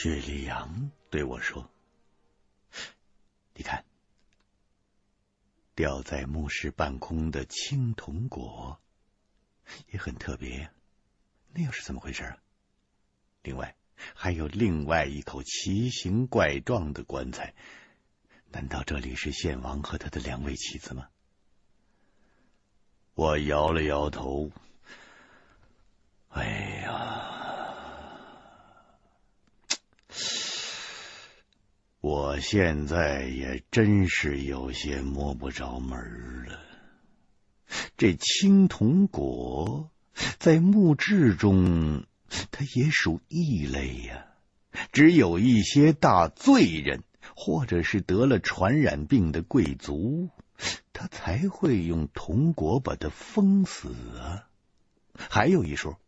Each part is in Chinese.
雪莉杨对我说：“你看，吊在墓室半空的青铜果也很特别，那又是怎么回事啊？另外，还有另外一口奇形怪状的棺材，难道这里是献王和他的两位妻子吗？”我摇了摇头。哎呀，我现在也真是有些摸不着门了。这青铜果在墓志中，它也属异类呀。只有一些大罪人，或者是得了传染病的贵族，他才会用铜果把它封死啊。还有一说。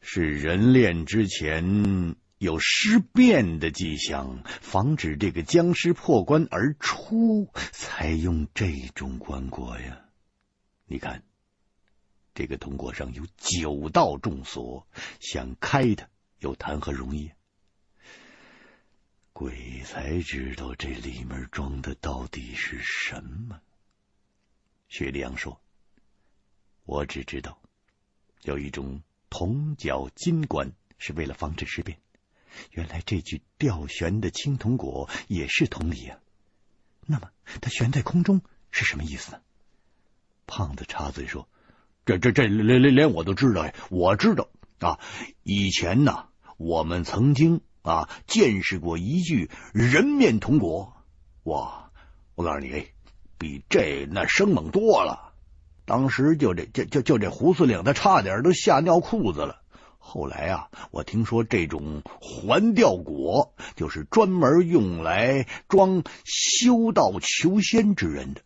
是人殓之前有尸变的迹象，防止这个僵尸破棺而出，才用这种棺椁呀。你看，这个铜椁上有九道重锁，想开它又谈何容易？鬼才知道这里面装的到底是什么。雪莉杨说：“我只知道有一种。”铜角金棺是为了防止尸变，原来这具吊悬的青铜果也是同理啊。那么它悬在空中是什么意思呢？胖子插嘴说：“这这这连连连我都知道，我知道啊。以前呢，我们曾经啊见识过一具人面铜果，哇！我告诉你，比这那生猛多了。”当时就这就就就这胡司令，他差点都吓尿裤子了。后来啊，我听说这种环吊果就是专门用来装修道求仙之人的，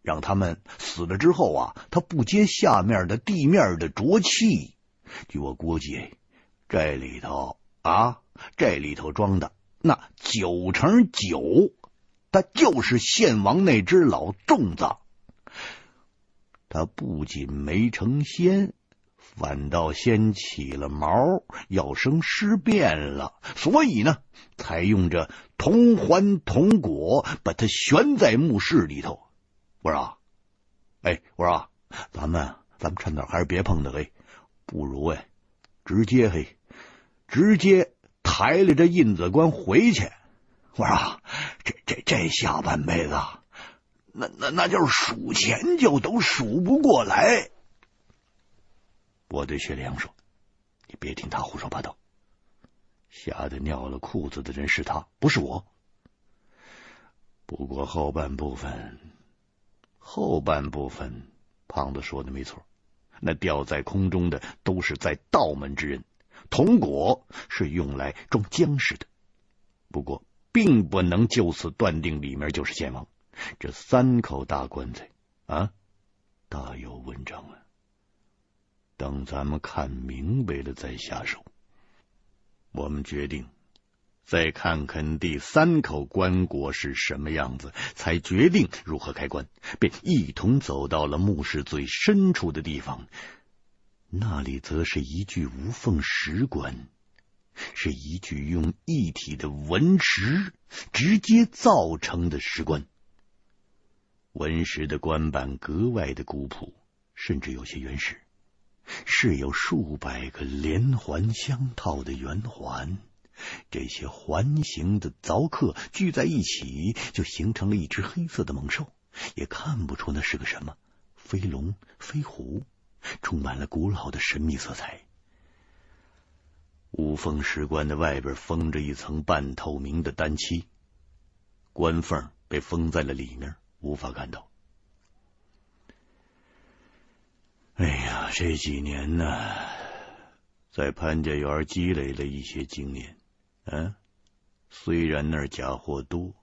让他们死了之后啊，他不接下面的地面的浊气。据我估计，这里头啊，这里头装的那九成九，他就是献王那只老粽子。他不仅没成仙，反倒先起了毛，要生尸变了，所以呢，才用这铜环铜果把它悬在墓室里头。我说，哎，我说，咱们咱们趁早还是别碰它，嘿，不如哎，直接嘿，直接抬了这印子棺回去。我说，这这这下半辈子。那那那就是数钱就都数不过来。我对雪良说：“你别听他胡说八道，吓得尿了裤子的人是他，不是我。不过后半部分，后半部分，胖子说的没错，那吊在空中的都是在道门之人，铜果是用来装僵尸的。不过，并不能就此断定里面就是献王。”这三口大棺材啊，大有文章啊！等咱们看明白了再下手。我们决定再看看第三口棺椁是什么样子，才决定如何开棺，便一同走到了墓室最深处的地方。那里则是一具无缝石棺，是一具用一体的文石直接造成的石棺。文石的棺板格外的古朴，甚至有些原始，是有数百个连环相套的圆环，这些环形的凿刻聚在一起，就形成了一只黑色的猛兽，也看不出那是个什么，飞龙、飞虎，充满了古老的神秘色彩。无缝石棺的外边封着一层半透明的丹漆，棺缝被封在了里面。无法看到。哎呀，这几年呢，在潘家园积累了一些经验。嗯、虽然那假货多，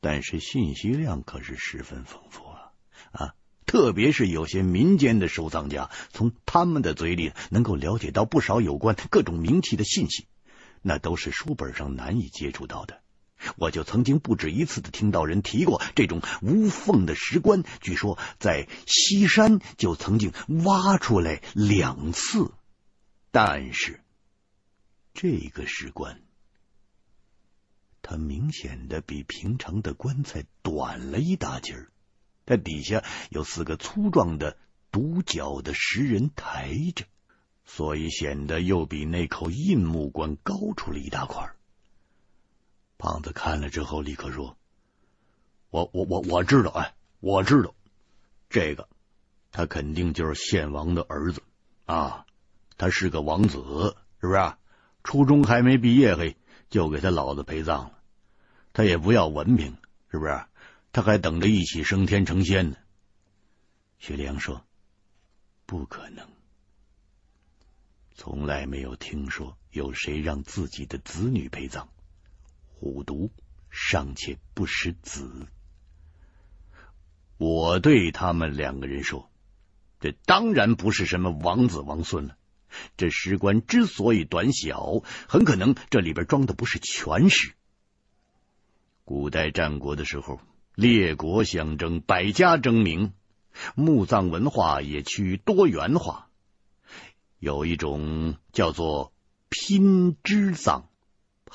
但是信息量可是十分丰富啊！啊，特别是有些民间的收藏家，从他们的嘴里能够了解到不少有关各种名器的信息，那都是书本上难以接触到的。我就曾经不止一次的听到人提过这种无缝的石棺，据说在西山就曾经挖出来两次，但是这个石棺，它明显的比平常的棺材短了一大截儿，它底下有四个粗壮的独角的石人抬着，所以显得又比那口硬木棺高出了一大块儿。胖子看了之后，立刻说：“我我我我知道，哎，我知道这个，他肯定就是献王的儿子啊，他是个王子，是不是？初中还没毕业，嘿，就给他老子陪葬了。他也不要文凭，是不是？他还等着一起升天成仙呢。”徐良说：“不可能，从来没有听说有谁让自己的子女陪葬。”虎毒尚且不食子，我对他们两个人说：“这当然不是什么王子王孙了。这石棺之所以短小，很可能这里边装的不是全尸。古代战国的时候，列国相争，百家争鸣，墓葬文化也趋于多元化。有一种叫做拼支葬。”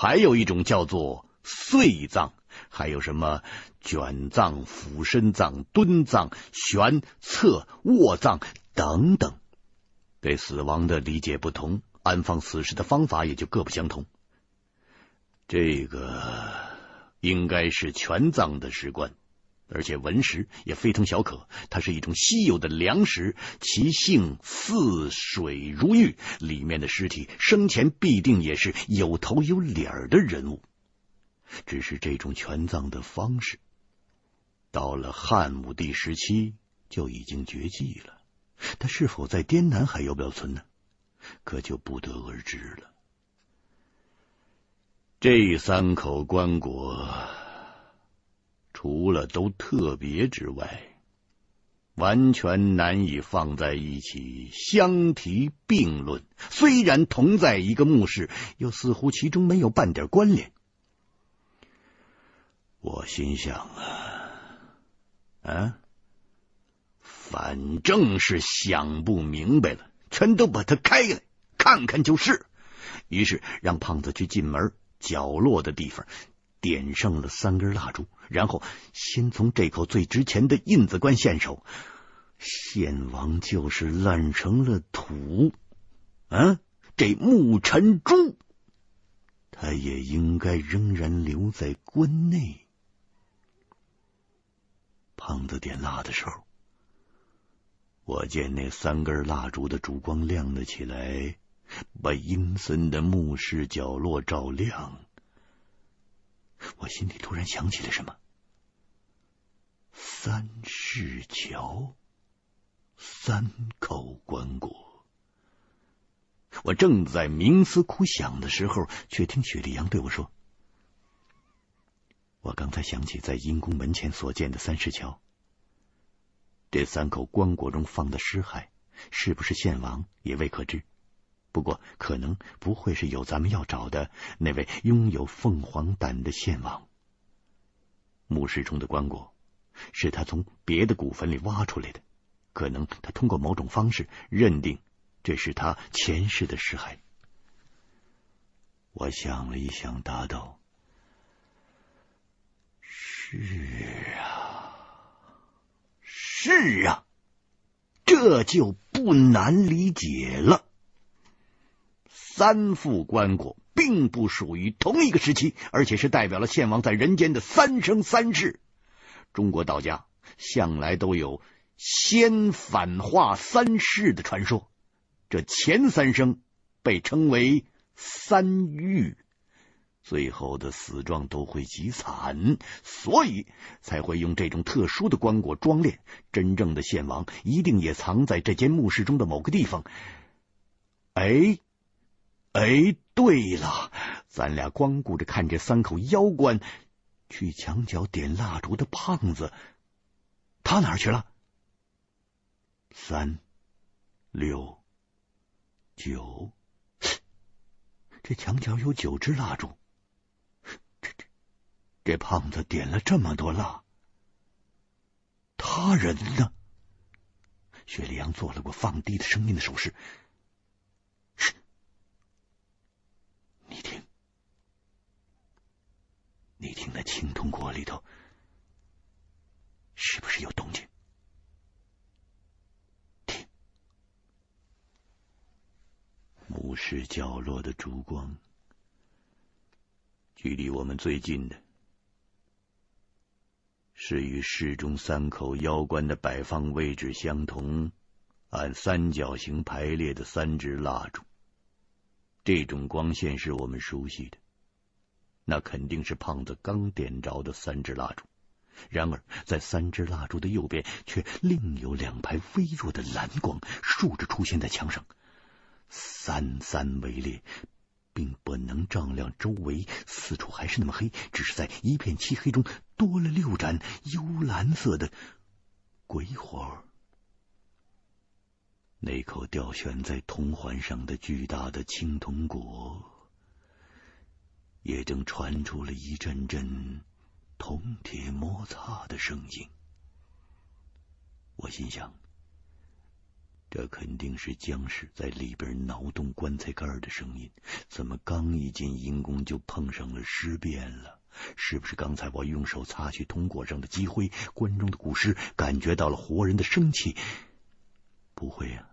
还有一种叫做碎葬，还有什么卷葬、俯身葬、蹲葬、悬、侧、卧葬等等。对死亡的理解不同，安放死尸的方法也就各不相同。这个应该是全葬的石棺。而且文石也非同小可，它是一种稀有的粮食，其性似水如玉，里面的尸体生前必定也是有头有脸儿的人物。只是这种全葬的方式，到了汉武帝时期就已经绝迹了。它是否在滇南还有保存呢？可就不得而知了。这三口棺椁。除了都特别之外，完全难以放在一起相提并论。虽然同在一个墓室，又似乎其中没有半点关联。我心想啊，啊，反正是想不明白了，全都把它开来看看就是。于是让胖子去进门角落的地方。点上了三根蜡烛，然后先从这口最值钱的印子棺献手。献王就是烂成了土，啊，这木尘珠，他也应该仍然留在关内。胖子点蜡的时候，我见那三根蜡烛的烛光亮了起来，把阴森的墓室角落照亮。我心里突然想起了什么，三世桥，三口棺椁。我正在冥思苦想的时候，却听雪莉杨对我说：“我刚才想起在阴宫门前所见的三世桥，这三口棺椁中放的尸骸，是不是献王也未可知。”不过，可能不会是有咱们要找的那位拥有凤凰胆的献王。墓室中的棺椁是他从别的古坟里挖出来的，可能他通过某种方式认定这是他前世的尸骸。我想了一想，答道：“是啊，是啊，这就不难理解了。”三副棺椁并不属于同一个时期，而且是代表了献王在人间的三生三世。中国道家向来都有仙反化三世的传说，这前三生被称为三狱，最后的死状都会极惨，所以才会用这种特殊的棺椁装殓。真正的献王一定也藏在这间墓室中的某个地方。哎。哎，对了，咱俩光顾着看这三口妖棺，去墙角点蜡烛的胖子，他哪儿去了？三六九，这墙角有九支蜡烛，这这这胖子点了这么多蜡，他人呢？薛礼阳做了个放低的声音的手势。你听你听那青铜锅里头是不是有动静？听，墓室角落的烛光，距离我们最近的是与室中三口妖棺的摆放位置相同、按三角形排列的三支蜡烛。这种光线是我们熟悉的。那肯定是胖子刚点着的三支蜡烛，然而在三支蜡烛的右边，却另有两排微弱的蓝光竖着出现在墙上，三三为列，并不能照亮周围，四处还是那么黑，只是在一片漆黑中多了六盏幽蓝色的鬼火。那口吊悬在铜环上的巨大的青铜果。也正传出了一阵阵铜铁摩擦的声音。我心想，这肯定是僵尸在里边挠动棺材盖的声音。怎么刚一进阴宫就碰上了尸变了？是不是刚才我用手擦去铜椁上的积灰，棺中的古尸感觉到了活人的生气？不会呀，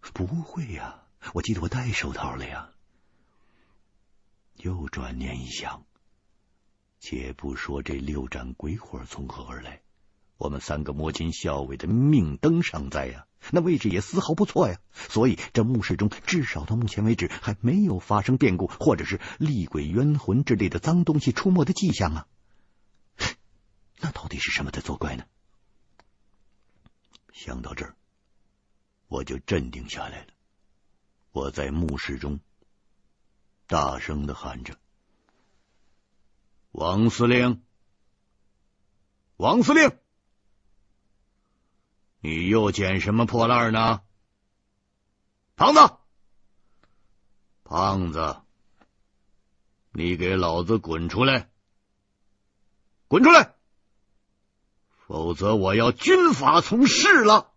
不会呀！我记得我戴手套了呀。又转念一想，且不说这六盏鬼火从何而来，我们三个摸金校尉的命灯尚在呀，那位置也丝毫不错呀。所以这墓室中至少到目前为止还没有发生变故，或者是厉鬼冤魂之类的脏东西出没的迹象啊。那到底是什么在作怪呢？想到这儿，我就镇定下来了。我在墓室中。大声的喊着：“王司令，王司令，你又捡什么破烂呢？胖子，胖子，你给老子滚出来！滚出来，否则我要军法从事了。”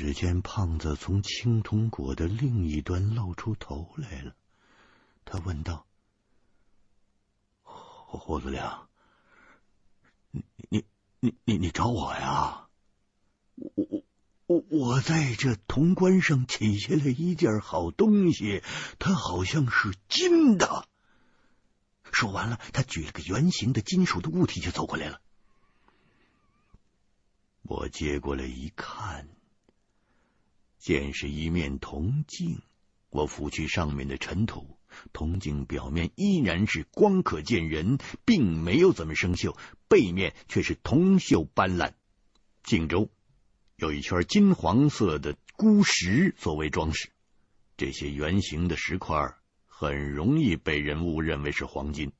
只见胖子从青铜果的另一端露出头来了，他问道：“胡司令，你你你你你找我呀？我我我我在这铜棺上取下来一件好东西，它好像是金的。”说完了，他举了个圆形的金属的物体就走过来了。我接过来一看。见是一面铜镜，我拂去上面的尘土，铜镜表面依然是光可见人，并没有怎么生锈，背面却是铜锈斑斓。镜周有一圈金黄色的孤石作为装饰，这些圆形的石块很容易被人误认为是黄金。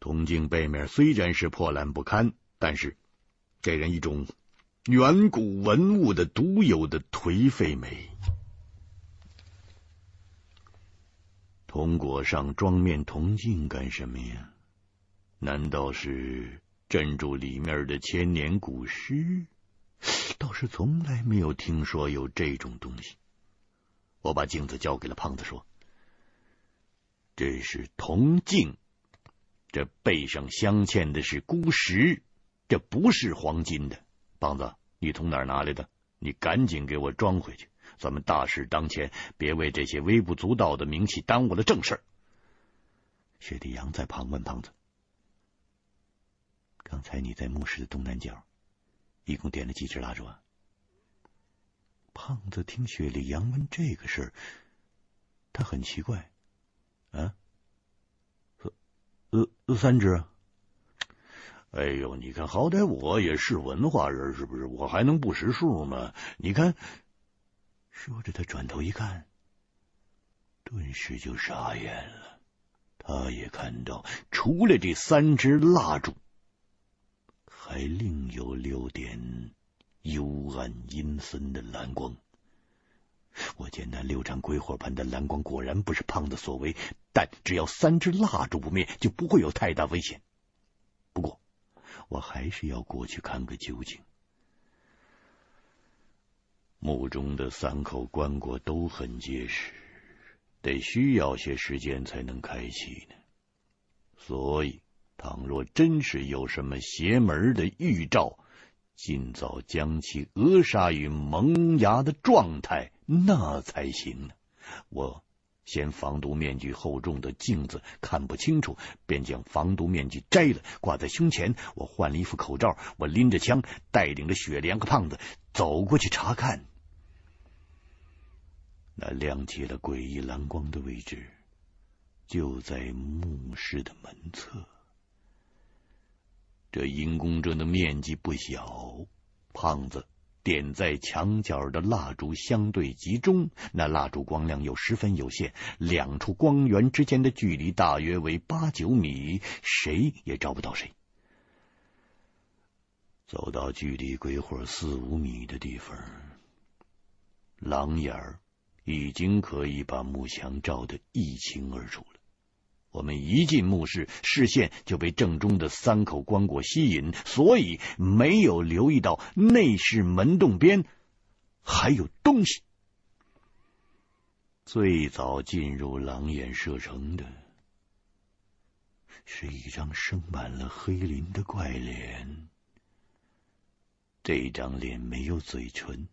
铜镜背面虽然是破烂不堪，但是给人一种。远古文物的独有的颓废美。铜果上装面铜镜干什么呀？难道是镇住里面的千年古尸？倒是从来没有听说有这种东西。我把镜子交给了胖子，说：“这是铜镜，这背上镶嵌的是孤石，这不是黄金的。”胖子，你从哪儿拿来的？你赶紧给我装回去！咱们大事当前，别为这些微不足道的名气耽误了正事。薛立阳在旁问胖子：“刚才你在墓室的东南角，一共点了几支蜡烛啊？”胖子听薛立阳问这个事儿，他很奇怪：“啊，呃呃，三支啊。”哎呦，你看，好歹我也是文化人，是不是？我还能不识数吗？你看，说着，他转头一看，顿时就傻眼了。他也看到，除了这三支蜡烛，还另有六点幽暗阴森的蓝光。我见那六盏鬼火般的蓝光，果然不是胖子所为。但只要三支蜡烛不灭，就不会有太大危险。不过。我还是要过去看个究竟。墓中的三口棺椁都很结实，得需要些时间才能开启呢。所以，倘若真是有什么邪门的预兆，尽早将其扼杀于萌芽的状态，那才行呢。我。嫌防毒面具厚重的镜子看不清楚，便将防毒面具摘了，挂在胸前。我换了一副口罩，我拎着枪，带领着雪莲和胖子走过去查看。那亮起了诡异蓝光的位置，就在墓室的门侧。这阴公阵的面积不小，胖子。点在墙角的蜡烛相对集中，那蜡烛光亮又十分有限，两处光源之间的距离大约为八九米，谁也照不到谁。走到距离鬼火四五米的地方，狼眼儿已经可以把幕墙照得一清二楚。我们一进墓室，视线就被正中的三口棺椁吸引，所以没有留意到内室门洞边还有东西。最早进入狼眼射程的是一张生满了黑鳞的怪脸，这张脸没有嘴唇，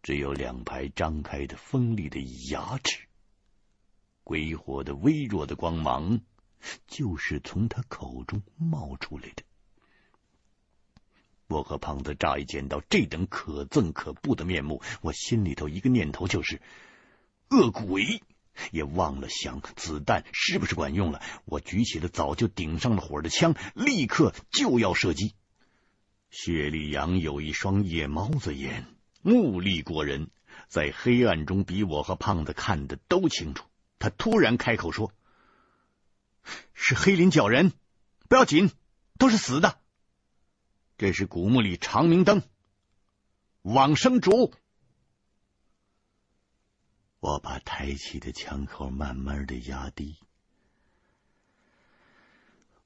只有两排张开的锋利的牙齿。鬼火的微弱的光芒，就是从他口中冒出来的。我和胖子乍一见到这等可憎可怖的面目，我心里头一个念头就是恶鬼，也忘了想子弹是不是管用了。我举起了早就顶上了火的枪，立刻就要射击。谢立阳有一双夜猫子眼，目力过人，在黑暗中比我和胖子看得都清楚。他突然开口说：“是黑林叫人，不要紧，都是死的。这是古墓里长明灯，往生烛。”我把抬起的枪口慢慢的压低。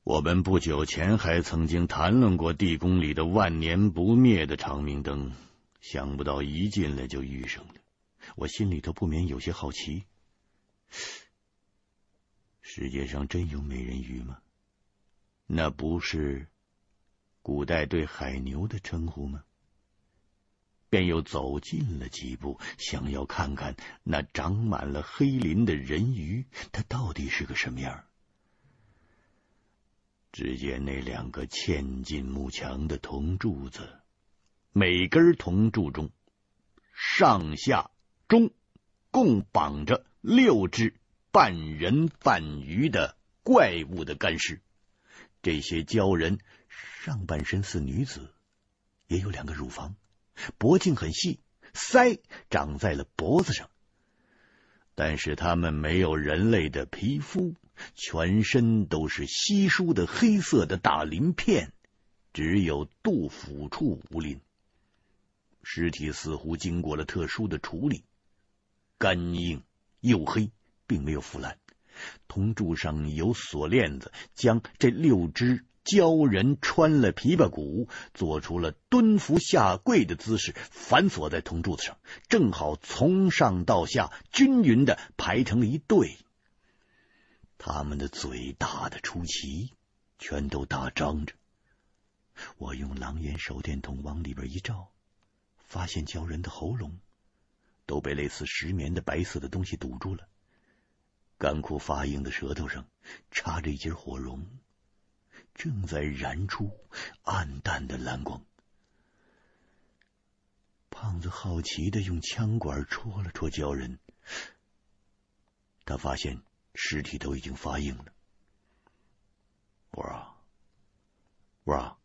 我们不久前还曾经谈论过地宫里的万年不灭的长明灯，想不到一进来就遇上了。我心里头不免有些好奇。世界上真有美人鱼吗？那不是古代对海牛的称呼吗？便又走近了几步，想要看看那长满了黑鳞的人鱼，它到底是个什么样。只见那两个嵌进幕墙的铜柱子，每根铜柱中上下中共绑着。六只半人半鱼的怪物的干尸，这些鲛人上半身似女子，也有两个乳房，脖颈很细，腮长在了脖子上。但是他们没有人类的皮肤，全身都是稀疏的黑色的大鳞片，只有肚腹处无鳞。尸体似乎经过了特殊的处理，干硬。黝黑，并没有腐烂。铜柱上有锁链子，将这六只鲛人穿了琵琶骨，做出了蹲伏下跪的姿势，反锁在铜柱子上，正好从上到下均匀的排成了一队。他们的嘴大的出奇，全都大张着。我用狼眼手电筒往里边一照，发现鲛人的喉咙。都被类似石棉的白色的东西堵住了，干枯发硬的舌头上插着一截火绒，正在燃出暗淡的蓝光。胖子好奇的用枪管戳了戳鲛人，他发现尸体都已经发硬了。我啊，我啊，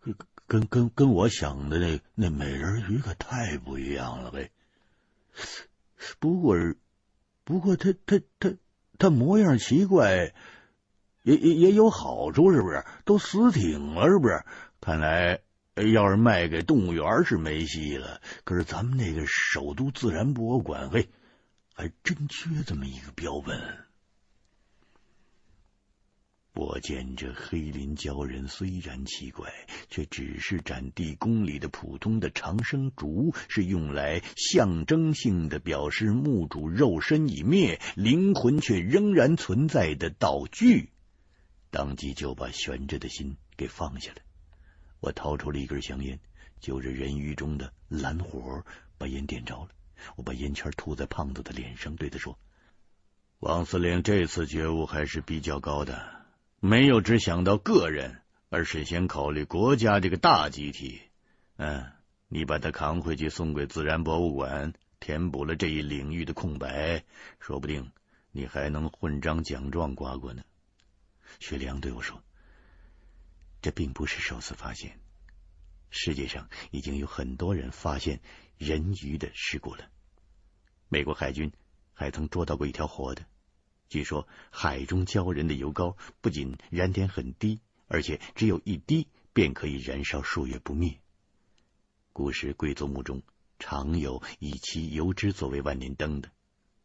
跟跟跟跟我想的那那美人鱼可太不一样了呗。不过，不过他他他他模样奇怪，也也也有好处，是不是？都死挺了，是不是？看来要是卖给动物园是没戏了。可是咱们那个首都自然博物馆，嘿，还真缺这么一个标本。我见这黑林鲛人虽然奇怪，却只是斩地宫里的普通的长生竹，是用来象征性的表示墓主肉身已灭，灵魂却仍然存在的道具。当即就把悬着的心给放下了。我掏出了一根香烟，就着人鱼中的蓝火，把烟点着了。我把烟圈吐在胖子的脸上，对他说：“王司令这次觉悟还是比较高的。”没有只想到个人，而是先考虑国家这个大集体。嗯，你把它扛回去送给自然博物馆，填补了这一领域的空白，说不定你还能混张奖状挂过呢。薛良对我说：“这并不是首次发现，世界上已经有很多人发现人鱼的尸骨了。美国海军还曾捉到过一条活的。”据说海中鲛人的油膏不仅燃点很低，而且只有一滴便可以燃烧数月不灭。古时贵族墓中常有以其油脂作为万年灯的，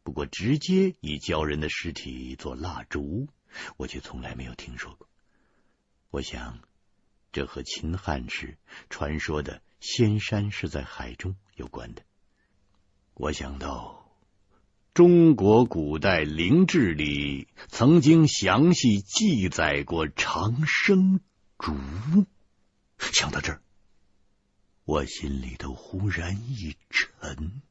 不过直接以鲛人的尸体做蜡烛，我却从来没有听说过。我想，这和秦汉时传说的仙山是在海中有关的。我想到。中国古代灵志里曾经详细记载过长生竹。想到这儿，我心里头忽然一沉。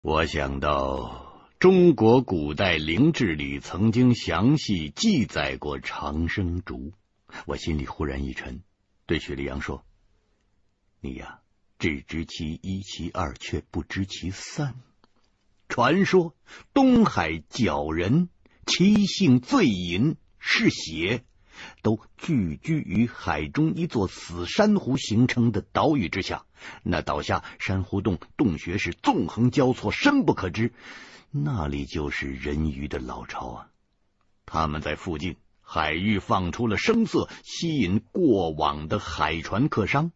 我想到中国古代灵志里曾经详细记载过长生竹，我心里忽然一沉，对许立阳说：“你呀。”只知其一其二，却不知其三。传说东海醮人其性最淫，嗜血，都聚居于海中一座死珊瑚形成的岛屿之下。那岛下珊瑚洞洞穴是纵横交错，深不可知。那里就是人鱼的老巢啊！他们在附近海域放出了声色，吸引过往的海船客商。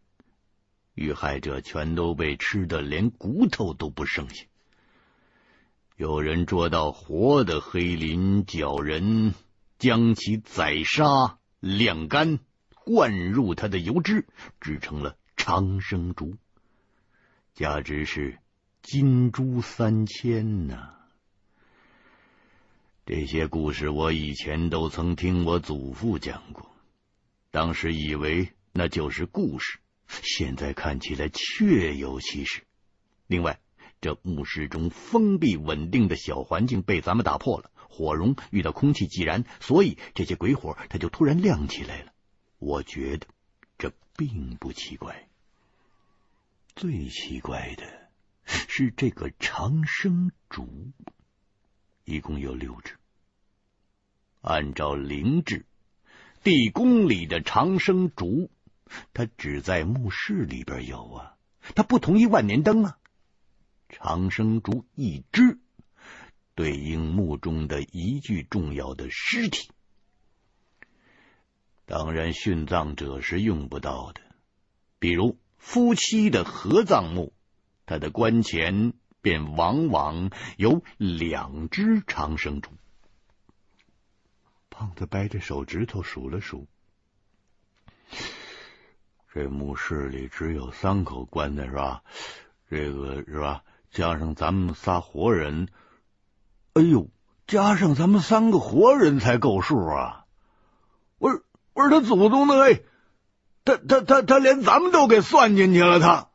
遇害者全都被吃的连骨头都不剩下。有人捉到活的黑林角人，将其宰杀、晾干，灌入他的油脂，制成了长生竹，价值是金珠三千呐。这些故事我以前都曾听我祖父讲过，当时以为那就是故事。现在看起来确有其事。另外，这墓室中封闭稳定的小环境被咱们打破了，火绒遇到空气即燃，所以这些鬼火它就突然亮起来了。我觉得这并不奇怪。最奇怪的是这个长生竹，一共有六支。按照灵智，地宫里的长生竹。他只在墓室里边有啊，他不同意万年灯啊。长生竹一支，对应墓中的一具重要的尸体。当然，殉葬者是用不到的。比如夫妻的合葬墓，他的棺前便往往有两支长生竹。胖子掰着手指头数了数。这墓室里只有三口棺材是吧？这个是吧？加上咱们仨活人，哎呦，加上咱们三个活人才够数啊！我说，我是他祖宗的，哎，他他他他连咱们都给算进去了，他。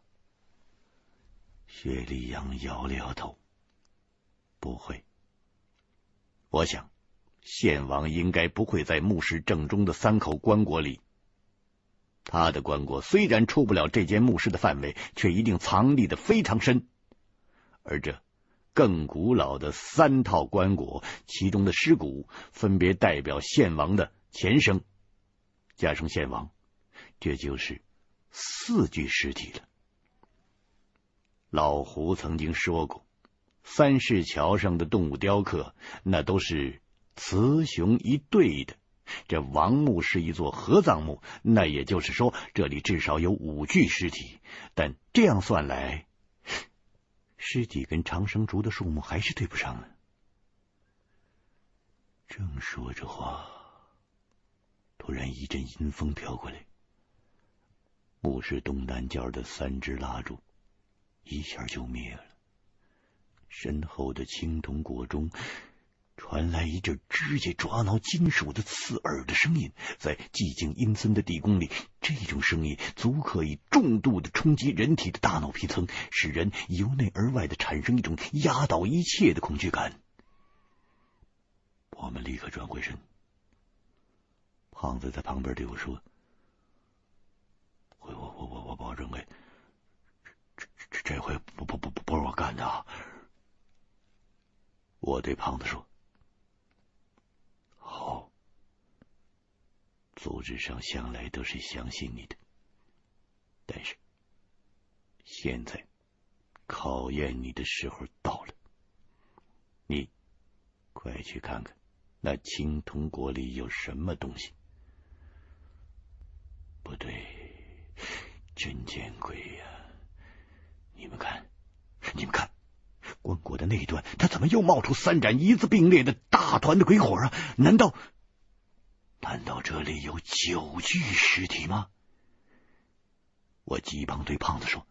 薛立阳摇了摇头，不会。我想，献王应该不会在墓室正中的三口棺椁里。他的棺椁虽然出不了这间墓室的范围，却一定藏匿的非常深。而这更古老的三套棺椁，其中的尸骨分别代表献王的前生，加上献王，这就是四具尸体了。老胡曾经说过，三市桥上的动物雕刻，那都是雌雄一对的。这王墓是一座合葬墓，那也就是说，这里至少有五具尸体。但这样算来，尸体跟长生竹的数目还是对不上呢。正说着话，突然一阵阴风飘过来，墓室东南角的三支蜡烛一下就灭了，身后的青铜国中。传来一阵指甲抓挠金属的刺耳的声音，在寂静阴森的地宫里，这种声音足可以重度的冲击人体的大脑皮层，使人由内而外的产生一种压倒一切的恐惧感。我们立刻转回身，胖子在旁边对我说：“我我我我我保证，哎，这这这回不不不不不是我干的。”我对胖子说。好，组织上向来都是相信你的，但是现在考验你的时候到了，你快去看看那青铜国里有什么东西。不对，真见鬼呀！你们看，你们看。棺椁的那一端，他怎么又冒出三盏一字并列的大团的鬼火啊？难道，难道这里有九具尸体吗？我急忙对胖子说：“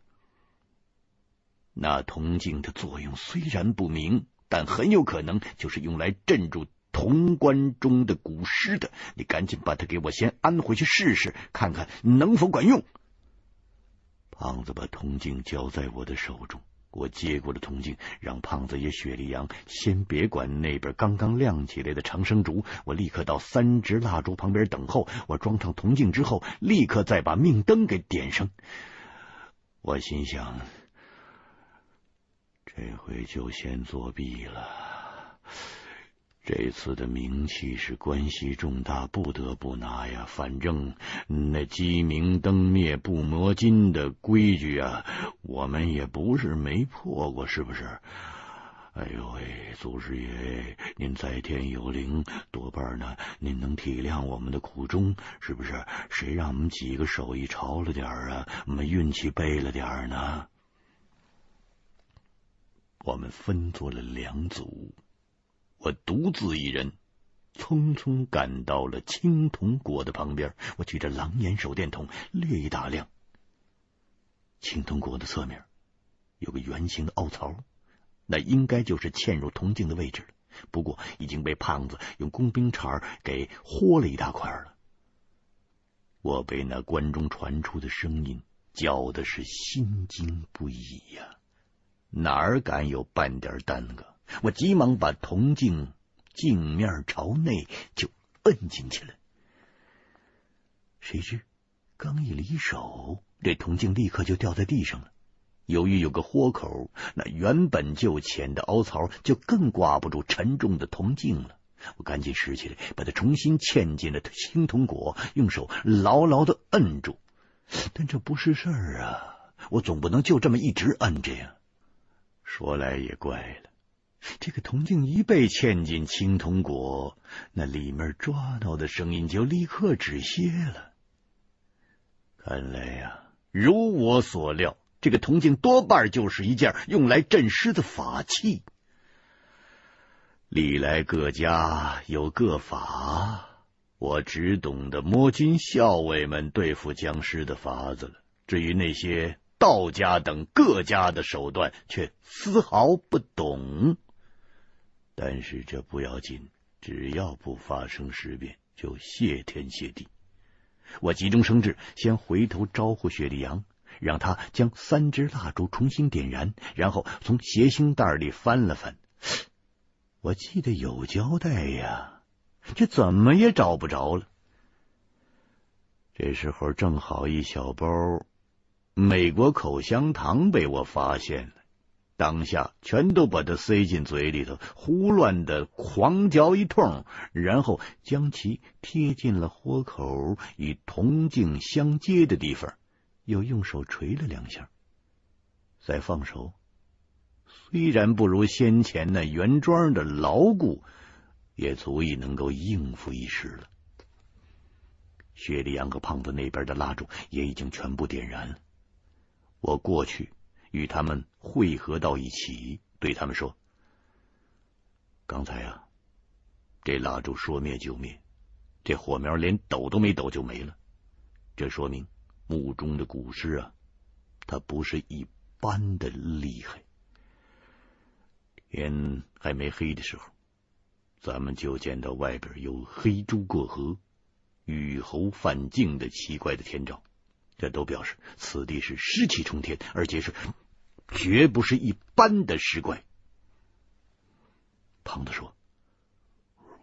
那铜镜的作用虽然不明，但很有可能就是用来镇住铜棺中的古尸的。你赶紧把它给我先安回去试试，看看能否管用。”胖子把铜镜交在我的手中。我接过了铜镜，让胖子爷雪莉杨先别管那边刚刚亮起来的长生烛，我立刻到三支蜡烛旁边等候。我装上铜镜之后，立刻再把命灯给点上。我心想，这回就先作弊了。这次的名气是关系重大，不得不拿呀。反正那鸡鸣灯灭不磨金的规矩啊，我们也不是没破过，是不是？哎呦喂，祖师爷，您在天有灵，多半呢，您能体谅我们的苦衷，是不是？谁让我们几个手艺潮了点啊？我们运气背了点呢？我们分作了两组。我独自一人，匆匆赶到了青铜国的旁边。我举着狼眼手电筒，略一打量，青铜国的侧面有个圆形的凹槽，那应该就是嵌入铜镜的位置了。不过已经被胖子用工兵铲给豁了一大块了。我被那棺中传出的声音搅的是心惊不已呀，哪儿敢有半点耽搁？我急忙把铜镜镜面朝内就摁进去了，谁知刚一离手，这铜镜立刻就掉在地上了。由于有个豁口，那原本就浅的凹槽就更挂不住沉重的铜镜了。我赶紧拾起来，把它重新嵌进了青铜果，用手牢牢的摁住。但这不是事儿啊！我总不能就这么一直摁着呀。说来也怪了。这个铜镜一被嵌进青铜果，那里面抓挠的声音就立刻止歇了。看来呀，如我所料，这个铜镜多半就是一件用来镇尸的法器。历来各家有各法，我只懂得摸金校尉们对付僵尸的法子了。至于那些道家等各家的手段，却丝毫不懂。但是这不要紧，只要不发生尸变，就谢天谢地。我急中生智，先回头招呼雪莉杨，让他将三支蜡烛重新点燃，然后从鞋星袋里翻了翻。我记得有胶带呀，这怎么也找不着了。这时候正好一小包美国口香糖被我发现了。当下全都把它塞进嘴里头，胡乱的狂嚼一通，然后将其贴进了豁口与铜镜相接的地方，又用手捶了两下，再放手。虽然不如先前那原装的牢固，也足以能够应付一时了。薛立阳和胖子那边的蜡烛也已经全部点燃了，我过去。与他们汇合到一起，对他们说：“刚才啊，这蜡烛说灭就灭，这火苗连抖都没抖就没了。这说明墓中的古尸啊，它不是一般的厉害。天还没黑的时候，咱们就见到外边有黑猪过河、雨猴犯境的奇怪的天兆，这都表示此地是尸气冲天，而且是绝不是一般的尸怪。胖子说。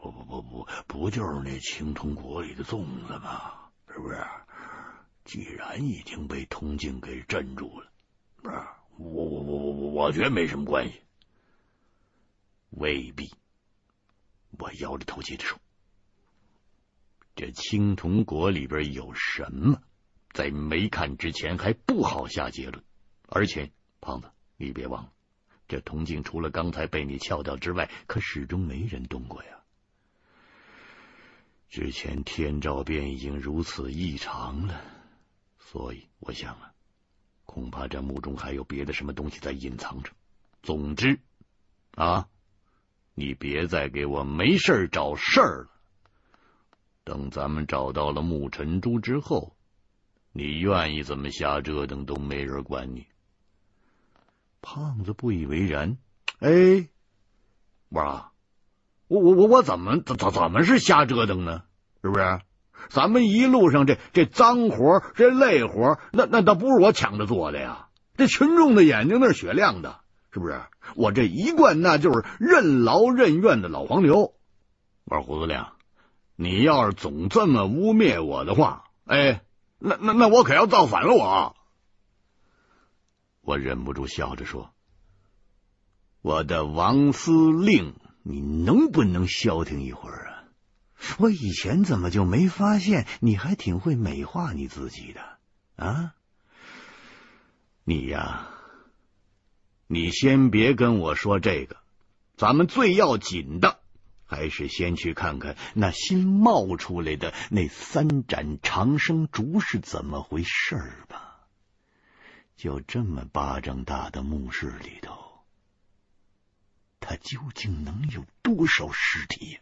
不不不不，不就是那青铜国里的粽子吗？是不是？既然已经被铜镜给镇住了，不是？我我我我我我觉得没什么关系。未必。我摇着头接着说：“这青铜国里边有什么，在没看之前还不好下结论。而且，胖子，你别忘了，这铜镜除了刚才被你撬掉之外，可始终没人动过呀。”之前天照便已经如此异常了，所以我想啊，恐怕这墓中还有别的什么东西在隐藏着。总之，啊，你别再给我没事找事儿了。等咱们找到了木尘珠之后，你愿意怎么瞎折腾都没人管你。胖子不以为然，哎，哇。我我我我怎么怎怎怎么是瞎折腾呢？是不是？咱们一路上这这脏活这累活，那那倒不是我抢着做的呀。这群众的眼睛那是雪亮的，是不是？我这一贯那就是任劳任怨的老黄牛。我说胡子亮，你要是总这么污蔑我的话，哎，那那那我可要造反了我！我忍不住笑着说：“我的王司令。”你能不能消停一会儿啊？我以前怎么就没发现你还挺会美化你自己的啊？你呀，你先别跟我说这个，咱们最要紧的还是先去看看那新冒出来的那三盏长生烛是怎么回事吧。就这么巴掌大的墓室里头。他究竟能有多少尸体？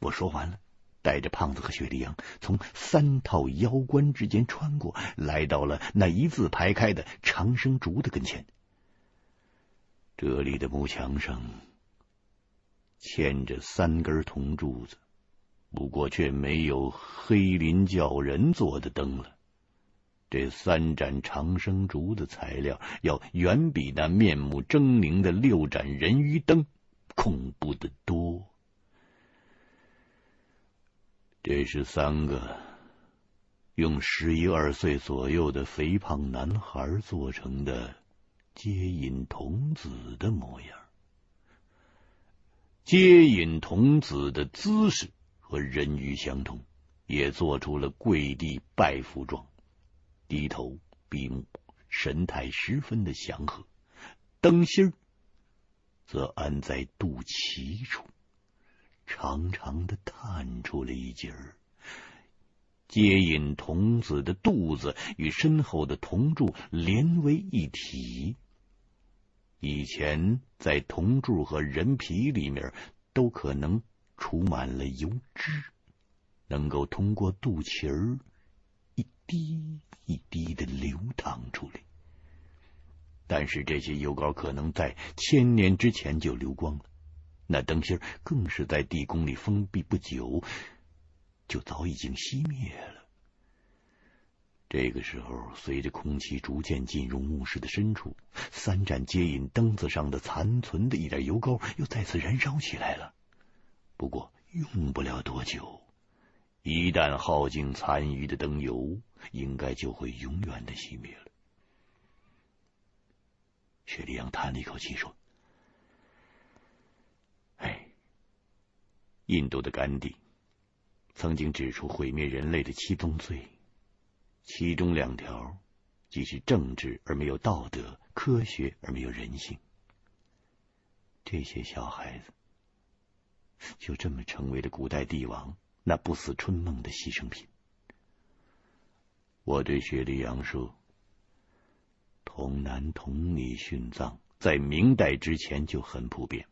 我说完了，带着胖子和雪莉杨从三套腰棺之间穿过，来到了那一字排开的长生竹的跟前。这里的木墙上嵌着三根铜柱子，不过却没有黑林教人做的灯了。这三盏长生烛的材料要远比那面目狰狞的六盏人鱼灯恐怖的多。这是三个用十一二岁左右的肥胖男孩做成的接引童子的模样。接引童子的姿势和人鱼相同，也做出了跪地拜伏状。低头闭目，神态十分的祥和。灯芯儿则安在肚脐处，长长的探出了一截儿，接引童子的肚子与身后的铜柱连为一体。以前在铜柱和人皮里面都可能储满了油脂，能够通过肚脐儿。一滴一滴的流淌出来，但是这些油膏可能在千年之前就流光了，那灯芯更是在地宫里封闭不久，就早已经熄灭了。这个时候，随着空气逐渐进入墓室的深处，三盏接引灯子上的残存的一点油膏又再次燃烧起来了。不过，用不了多久。一旦耗尽残余的灯油，应该就会永远的熄灭了。雪莉杨叹了一口气说：“哎，印度的甘地曾经指出毁灭人类的七宗罪，其中两条即是政治而没有道德，科学而没有人性。这些小孩子就这么成为了古代帝王。”那不死春梦的牺牲品。我对雪莉杨说：“童男童女殉葬在明代之前就很普遍，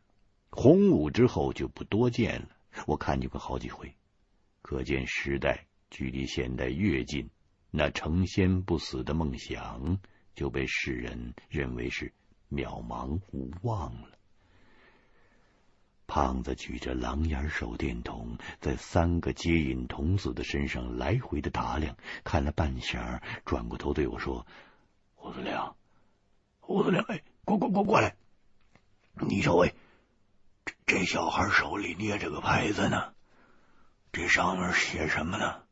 洪武之后就不多见了，我看见过好几回，可见时代距离现代越近，那成仙不死的梦想就被世人认为是渺茫无望了。胖子举着狼眼手电筒，在三个接引童子的身上来回的打量，看了半晌，转过头对我说：“胡子亮，胡子亮，哎，过过过过来！你瞅，哎，这这小孩手里捏着个牌子呢，这上面写什么呢？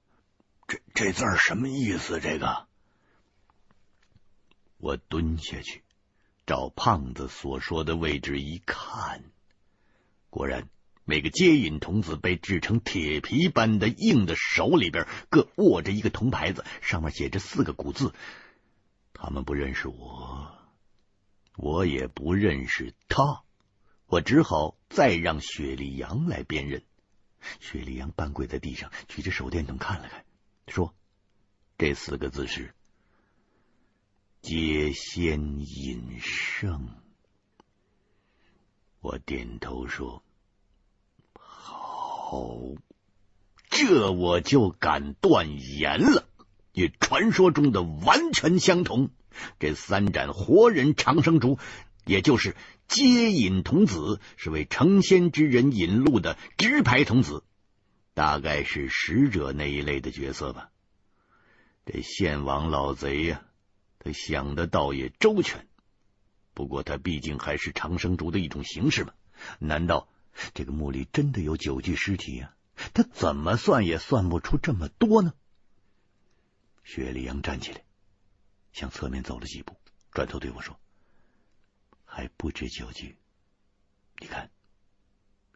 这这字什么意思？这个？”我蹲下去，找胖子所说的位置一看。果然，每个接引童子被制成铁皮般的硬的手里边，各握着一个铜牌子，上面写着四个古字。他们不认识我，我也不认识他，我只好再让雪莉杨来辨认。雪莉杨半跪在地上，举着手电筒看了看，说：“这四个字是‘接仙引圣’。”我点头说：“好，这我就敢断言了，与传说中的完全相同。这三盏活人长生烛，也就是接引童子，是为成仙之人引路的直牌童子，大概是使者那一类的角色吧。这献王老贼呀、他想的倒也周全。”不过，他毕竟还是长生烛的一种形式嘛。难道这个墓里真的有九具尸体呀？他怎么算也算不出这么多呢？薛礼阳站起来，向侧面走了几步，转头对我说：“还不止九具，你看，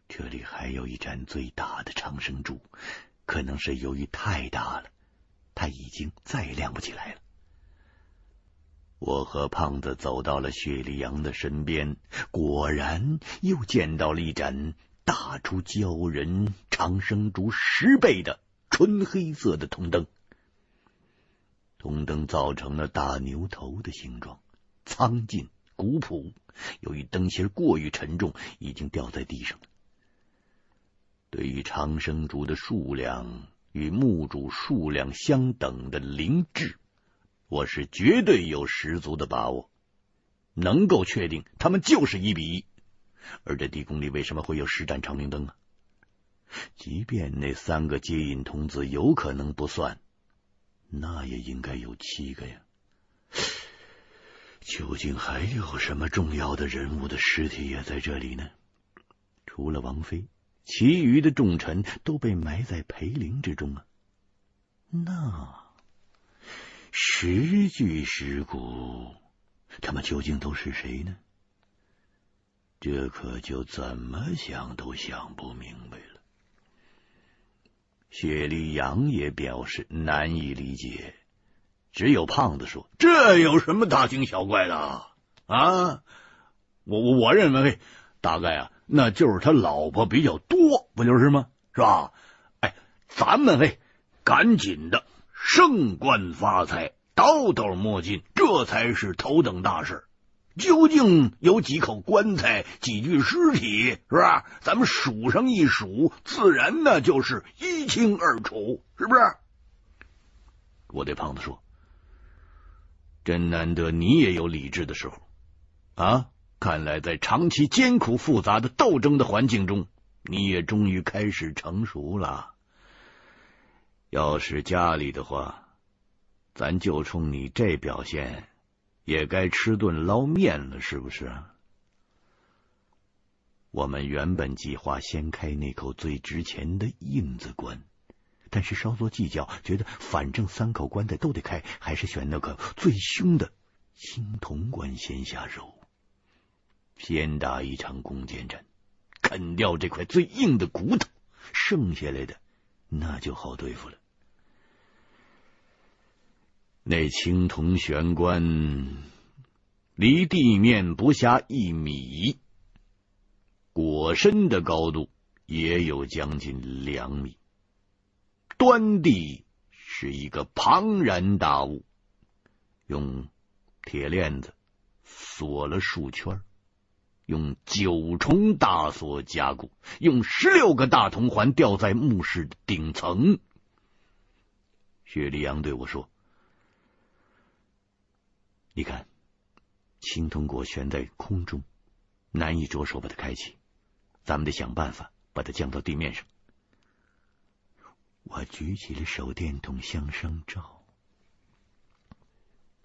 这里还有一盏最大的长生烛，可能是由于太大了，它已经再亮不起来了。”我和胖子走到了雪莉杨的身边，果然又见到了一盏大出鲛人长生烛十倍的纯黑色的铜灯。铜灯造成了大牛头的形状，苍劲古朴。由于灯芯过于沉重，已经掉在地上了。对于长生烛的数量与墓主数量相等的灵智。我是绝对有十足的把握，能够确定他们就是一比一。而这地宫里为什么会有十盏长明灯啊？即便那三个接引童子有可能不算，那也应该有七个呀。究竟还有什么重要的人物的尸体也在这里呢？除了王妃，其余的重臣都被埋在裴陵之中啊。那。十具尸骨，他们究竟都是谁呢？这可就怎么想都想不明白了。雪莉杨也表示难以理解，只有胖子说：“这有什么大惊小怪的啊？我我我认为大概啊，那就是他老婆比较多，不就是吗？是吧？哎，咱们哎，赶紧的。”升官发财，刀刀莫进，这才是头等大事。究竟有几口棺材，几具尸体，是吧？咱们数上一数，自然那就是一清二楚，是不是？我对胖子说：“真难得你也有理智的时候啊！看来在长期艰苦复杂的斗争的环境中，你也终于开始成熟了。”要是家里的话，咱就冲你这表现，也该吃顿捞面了，是不是？我们原本计划先开那口最值钱的印子棺，但是稍作计较，觉得反正三口棺材都得开，还是选那个最凶的青铜棺先下手，先打一场攻坚战，啃掉这块最硬的骨头，剩下来的。那就好对付了。那青铜玄关离地面不下一米，椁身的高度也有将近两米，端地是一个庞然大物，用铁链子锁了数圈，用九重大锁加固，用十六个大铜环吊在墓室的顶层。雪莉杨对我说：“你看，青铜果悬在空中，难以着手把它开启，咱们得想办法把它降到地面上。”我举起了手电筒向上照，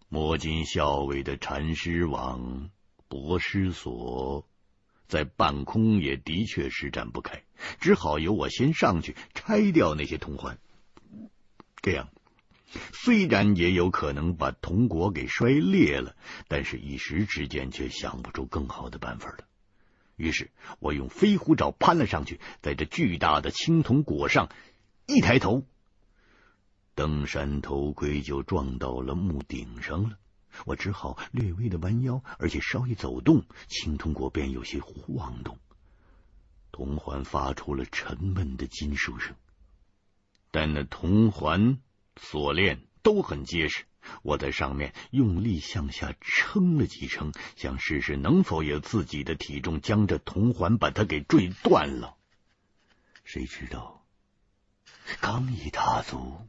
摸金校尉的缠尸网、博师所，在半空也的确施展不开，只好由我先上去拆掉那些铜环。这样，虽然也有可能把铜果给摔裂了，但是一时之间却想不出更好的办法了。于是我用飞虎爪攀了上去，在这巨大的青铜果上一抬头，登山头盔就撞到了木顶上了。我只好略微的弯腰，而且稍一走动，青铜果便有些晃动，铜环发出了沉闷的金属声。但那铜环锁链都很结实，我在上面用力向下撑了几撑，想试试能否有自己的体重将这铜环把它给坠断了。谁知道，刚一踏足，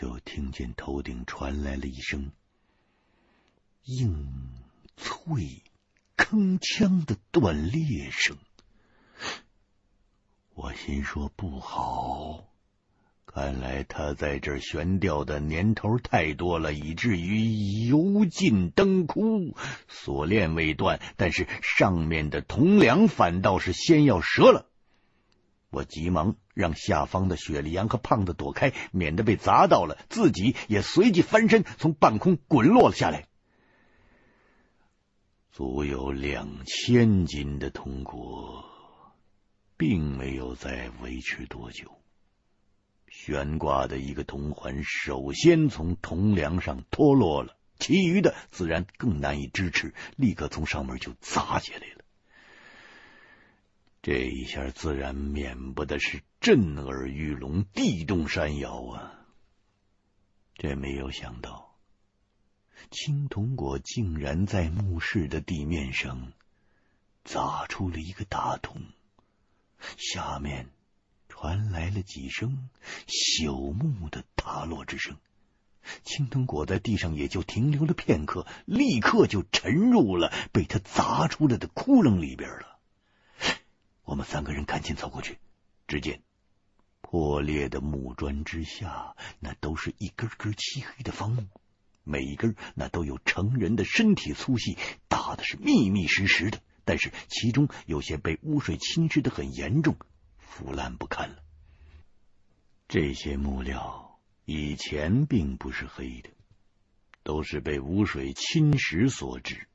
就听见头顶传来了一声硬脆铿锵的断裂声。我心说不好，看来他在这悬吊的年头太多了，以至于油尽灯枯。锁链未断，但是上面的铜梁反倒是先要折了。我急忙让下方的雪莉杨和胖子躲开，免得被砸到了，自己也随即翻身从半空滚落了下来。足有两千斤的铜锅。并没有再维持多久，悬挂的一个铜环首先从铜梁上脱落了，其余的自然更难以支持，立刻从上面就砸下来了。这一下自然免不得是震耳欲聋、地动山摇啊！这没有想到，青铜果竟然在墓室的地面上砸出了一个大洞。下面传来了几声朽木的塌落之声，青铜果在地上也就停留了片刻，立刻就沉入了被他砸出来的窟窿里边了。我们三个人赶紧走过去，只见破裂的木砖之下，那都是一根根漆黑的方木，每一根那都有成人的身体粗细，大的是密密实实的。但是其中有些被污水侵蚀的很严重，腐烂不堪了。这些木料以前并不是黑的，都是被污水侵蚀所致。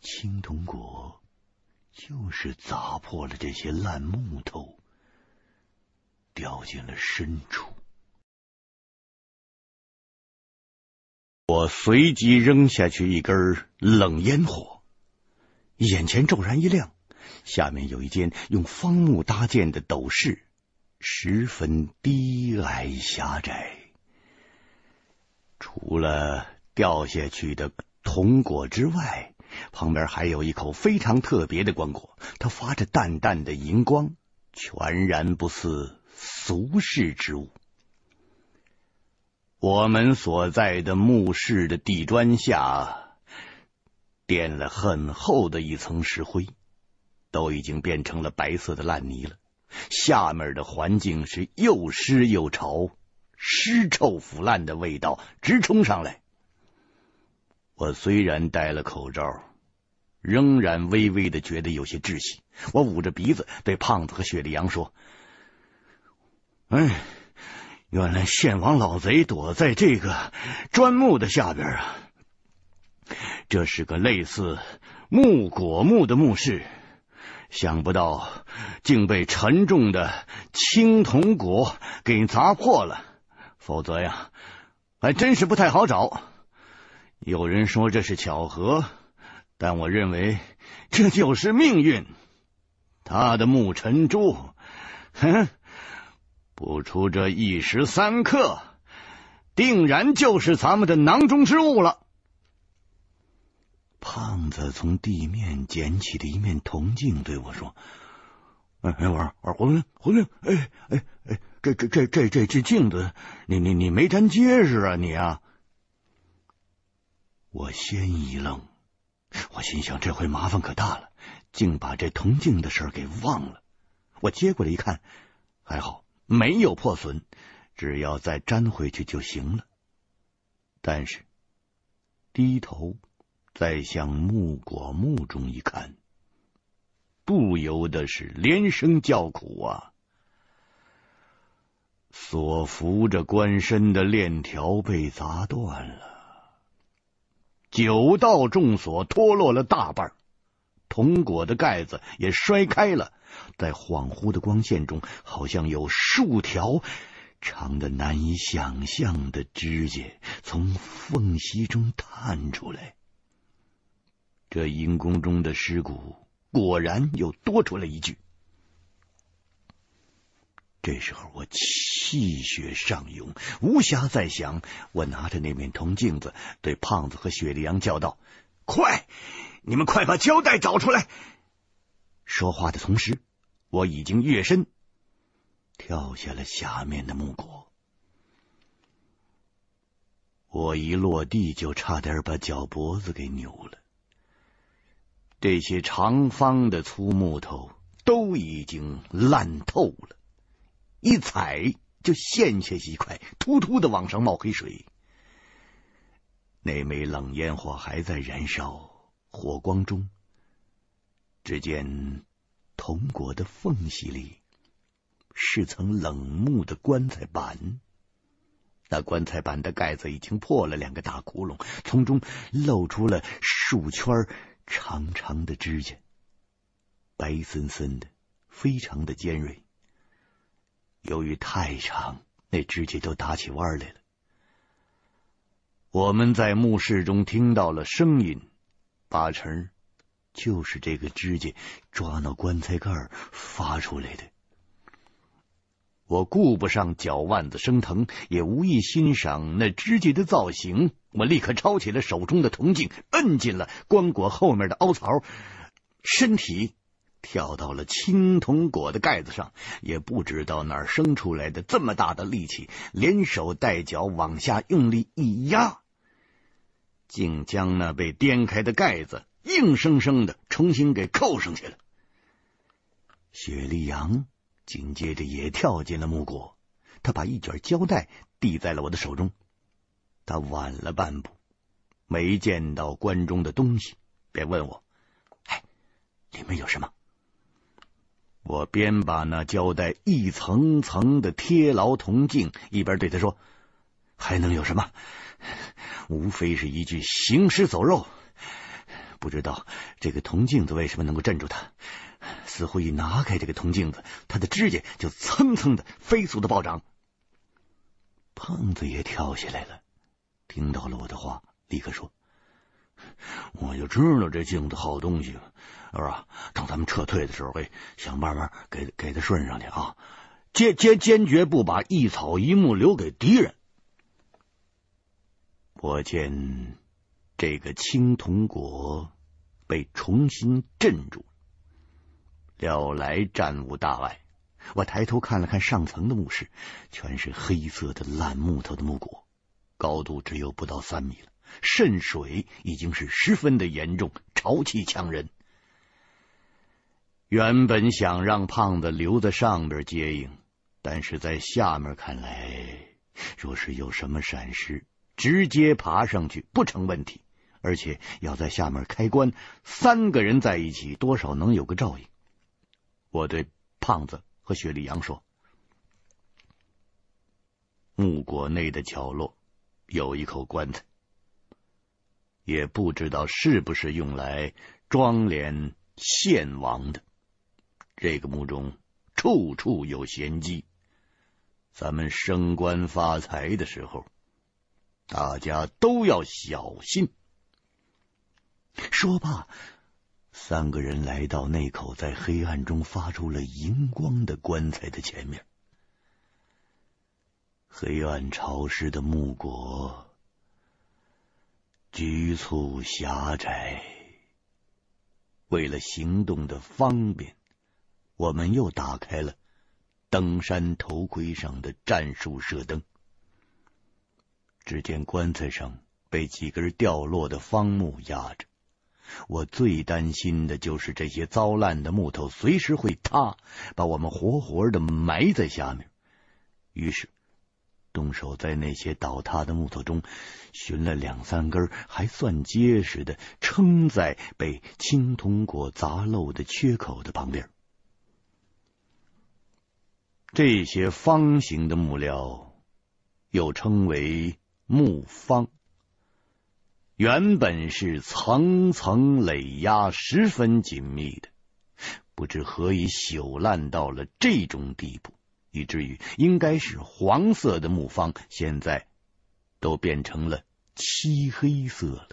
青铜果就是砸破了这些烂木头，掉进了深处。我随即扔下去一根冷烟火。眼前骤然一亮，下面有一间用方木搭建的斗室，十分低矮狭窄。除了掉下去的铜果之外，旁边还有一口非常特别的棺椁，它发着淡淡的银光，全然不似俗世之物。我们所在的墓室的地砖下。垫了很厚的一层石灰，都已经变成了白色的烂泥了。下面的环境是又湿又潮，尸臭腐烂的味道直冲上来。我虽然戴了口罩，仍然微微的觉得有些窒息。我捂着鼻子对胖子和雪莉杨说：“哎，原来献王老贼躲在这个砖木的下边啊！”这是个类似木果墓的墓室，想不到竟被沉重的青铜果给砸破了，否则呀，还真是不太好找。有人说这是巧合，但我认为这就是命运。他的木尘珠，哼，不出这一时三刻，定然就是咱们的囊中之物了。胖子从地面捡起了一面铜镜，对我说：“哎哎，我说我说胡林胡林，哎哎哎，这这这这这这镜子，你你你没粘结实啊你啊！”我先一愣，我心想这回麻烦可大了，竟把这铜镜的事儿给忘了。我接过来一看，还好没有破损，只要再粘回去就行了。但是低头再向木果墓中一看，不由得是连声叫苦啊！所扶着棺身的链条被砸断了，九道重锁脱落了大半，铜果的盖子也摔开了。在恍惚的光线中，好像有数条长得难以想象的指甲从缝隙中探出来。这阴宫中的尸骨果然又多出来一具。这时候我气血上涌，无暇再想。我拿着那面铜镜子，对胖子和雪莉杨叫道：“快，你们快把胶带找出来！”说话的同时，我已经跃身跳下了下面的木果。我一落地就差点把脚脖子给扭了。这些长方的粗木头都已经烂透了，一踩就陷下一块，突突的往上冒黑水。那枚冷烟火还在燃烧，火光中。只见铜椁的缝隙里是层冷木的棺材板，那棺材板的盖子已经破了两个大窟窿，从中露出了数圈长长的指甲，白森森的，非常的尖锐。由于太长，那指甲都打起弯来了。我们在墓室中听到了声音，八成。就是这个指甲抓到棺材盖发出来的。我顾不上脚腕子生疼，也无意欣赏那指甲的造型。我立刻抄起了手中的铜镜，摁进了棺椁后面的凹槽，身体跳到了青铜果的盖子上。也不知道哪儿生出来的这么大的力气，连手带脚往下用力一压，竟将那被颠开的盖子。硬生生的重新给扣上去了。雪莉杨紧接着也跳进了木果，他把一卷胶带递在了我的手中。他晚了半步，没见到棺中的东西，便问我：“哎，里面有什么？”我边把那胶带一层层的贴牢铜镜，一边对他说：“还能有什么？无非是一具行尸走肉。”不知道这个铜镜子为什么能够镇住他？似乎一拿开这个铜镜子，他的指甲就蹭蹭的飞速的暴涨。胖子也跳下来了，听到了我的话，立刻说：“我就知道这镜子好东西，是吧？等咱们撤退的时候，会想办法给给他顺上去啊！坚坚坚决不把一草一木留给敌人。”我见这个青铜国。被重新镇住，料来战无大碍。我抬头看了看上层的墓室，全是黑色的烂木头的木椁，高度只有不到三米了，渗水已经是十分的严重，潮气呛人。原本想让胖子留在上边接应，但是在下面看来，若是有什么闪失，直接爬上去不成问题。而且要在下面开棺，三个人在一起，多少能有个照应。我对胖子和雪莉杨说：“木果内的角落有一口棺材，也不知道是不是用来装殓献王的。这个墓中处处有玄机，咱们升官发财的时候，大家都要小心。”说罢，三个人来到那口在黑暗中发出了荧光的棺材的前面。黑暗潮湿的木果，局促狭窄，为了行动的方便，我们又打开了登山头盔上的战术射灯。只见棺材上被几根掉落的方木压着。我最担心的就是这些糟烂的木头随时会塌，把我们活活的埋在下面。于是，动手在那些倒塌的木头中寻了两三根还算结实的，撑在被青铜果砸漏的缺口的旁边。这些方形的木料又称为木方。原本是层层垒压，十分紧密的，不知何以朽烂到了这种地步，以至于应该是黄色的木方，现在都变成了漆黑色了。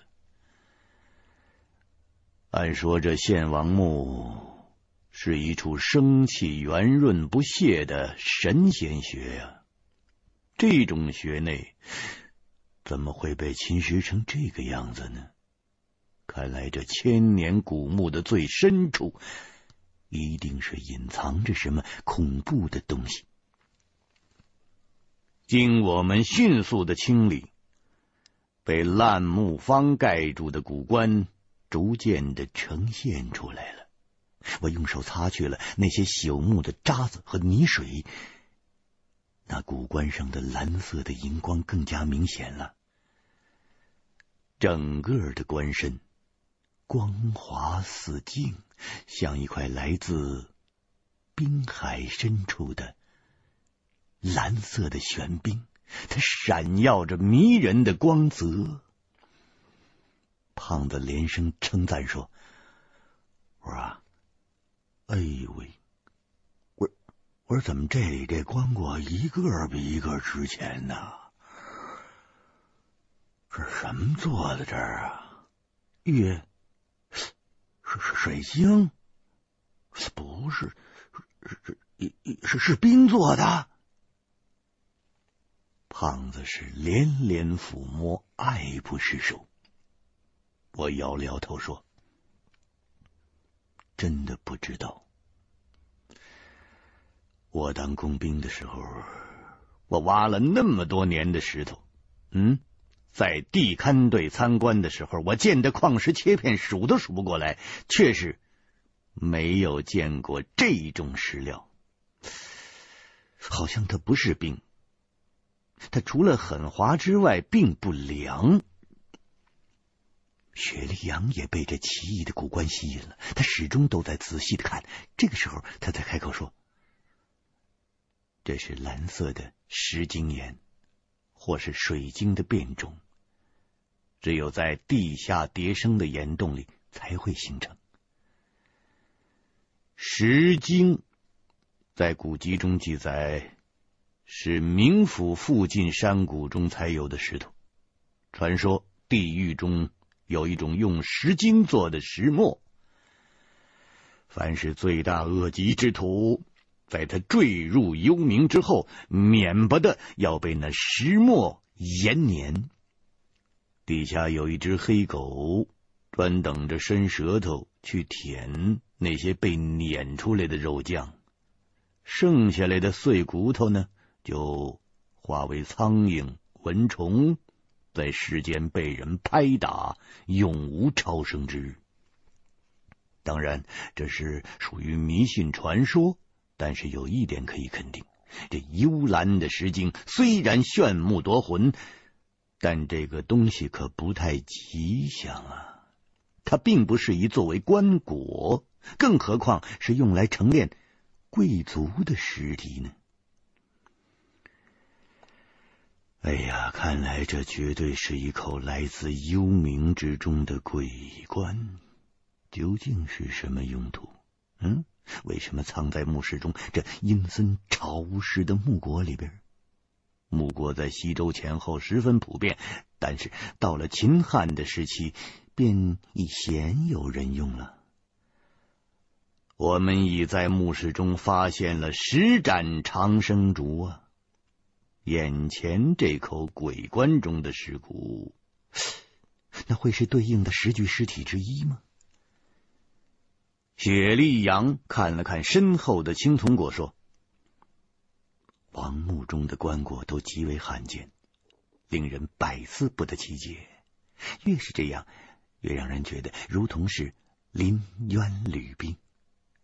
按说这献王墓是一处生气圆润不泄的神仙穴呀，这种穴内。怎么会被侵蚀成这个样子呢？看来这千年古墓的最深处，一定是隐藏着什么恐怖的东西。经我们迅速的清理，被烂木方盖住的古棺逐渐的呈现出来了。我用手擦去了那些朽木的渣子和泥水。那古棺上的蓝色的荧光更加明显了，整个的棺身光滑似镜，像一块来自冰海深处的蓝色的玄冰，它闪耀着迷人的光泽。胖子连声称赞说：“我说，哎呦喂！”我我说：“怎么这里这棺椁一个比一个值钱呢？是什么做的这儿啊？玉？是是水晶？不是，是是是是冰做的。”胖子是连连抚摸，爱不释手。我摇了摇头说：“真的不知道。”我当工兵的时候，我挖了那么多年的石头，嗯，在地勘队参观的时候，我见的矿石切片数都数不过来，确实没有见过这种石料。好像它不是冰，它除了很滑之外，并不凉。雪莉杨也被这奇异的古棺吸引了，他始终都在仔细的看。这个时候，他才开口说。这是蓝色的石晶岩，或是水晶的变种，只有在地下叠生的岩洞里才会形成。石晶在古籍中记载是冥府附近山谷中才有的石头。传说地狱中有一种用石晶做的石磨，凡是罪大恶极之徒。在他坠入幽冥之后，免不得要被那石磨延年。底下有一只黑狗，专等着伸舌头去舔那些被碾出来的肉酱。剩下来的碎骨头呢，就化为苍蝇、蚊虫，在世间被人拍打，永无超生之日。当然，这是属于迷信传说。但是有一点可以肯定，这幽蓝的石晶虽然炫目夺魂，但这个东西可不太吉祥啊！它并不适宜作为棺椁，更何况是用来陈列贵族的尸体呢？哎呀，看来这绝对是一口来自幽冥之中的鬼棺，究竟是什么用途？嗯？为什么藏在墓室中这阴森潮湿的木椁里边？木椁在西周前后十分普遍，但是到了秦汉的时期，便已鲜有人用了。我们已在墓室中发现了十盏长生烛啊！眼前这口鬼棺中的尸骨，那会是对应的十具尸体之一吗？雪莉杨看了看身后的青铜果，说：“王墓中的棺椁都极为罕见，令人百思不得其解。越是这样，越让人觉得如同是临渊履冰。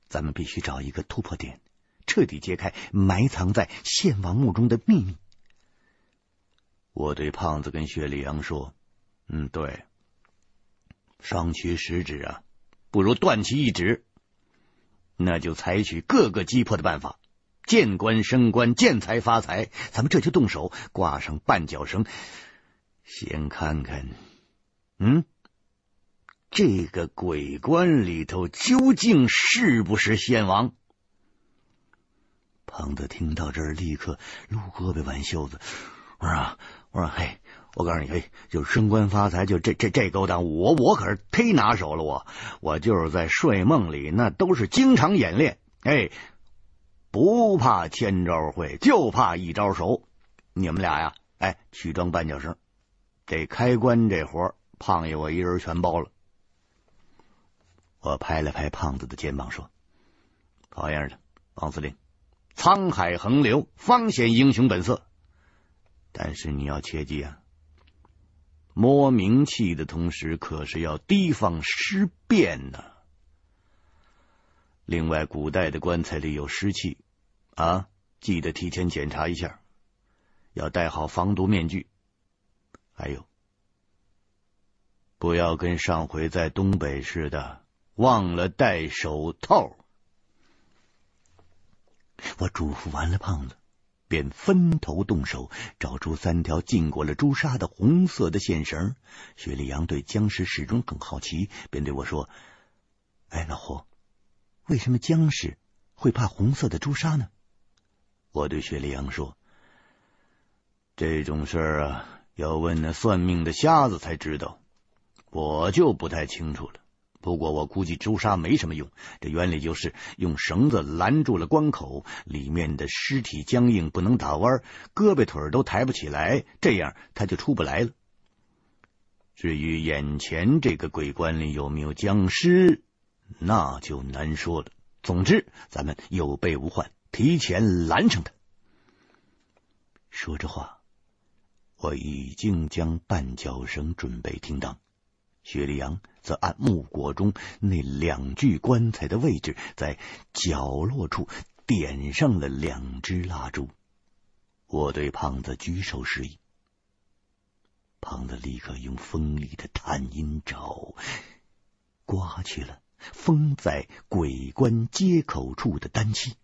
咱们必须找一个突破点，彻底揭开埋藏在献王墓中的秘密。”我对胖子跟雪莉杨说：“嗯，对，双屈十指啊，不如断其一指。那就采取各个击破的办法，见官升官，见财发财。咱们这就动手，挂上绊脚绳，先看看，嗯，这个鬼棺里头究竟是不是献王？”胖子听到这儿，立刻撸胳膊挽袖子，我说啊。我说嘿，我告诉你，嘿，就升官发财，就这这这勾当，我我可是忒拿手了，我我就是在睡梦里，那都是经常演练，哎，不怕千招会，就怕一招熟。你们俩呀，哎，去装绊脚绳，这开棺这活，胖爷我一人全包了。我拍了拍胖子的肩膀，说：“好样的，王司令，沧海横流，方显英雄本色。”但是你要切记啊，摸冥器的同时，可是要提防尸变呢。另外，古代的棺材里有尸气啊，记得提前检查一下，要戴好防毒面具。还有，不要跟上回在东北似的，忘了戴手套。我嘱咐完了胖子。便分头动手，找出三条浸过了朱砂的红色的线绳。雪莉杨对僵尸始终很好奇，便对我说：“哎，老胡，为什么僵尸会怕红色的朱砂呢？”我对雪莉杨说：“这种事儿啊，要问那算命的瞎子才知道，我就不太清楚了。”不过我估计朱砂没什么用，这原理就是用绳子拦住了关口，里面的尸体僵硬不能打弯，胳膊腿都抬不起来，这样他就出不来了。至于眼前这个鬼棺里有没有僵尸，那就难说了。总之，咱们有备无患，提前拦上他。说着话，我已经将绊脚绳准备停当。雪莉杨则按木椁中那两具棺材的位置，在角落处点上了两支蜡烛。我对胖子举手示意，胖子立刻用锋利的探阴爪刮去了封在鬼棺接口处的丹漆。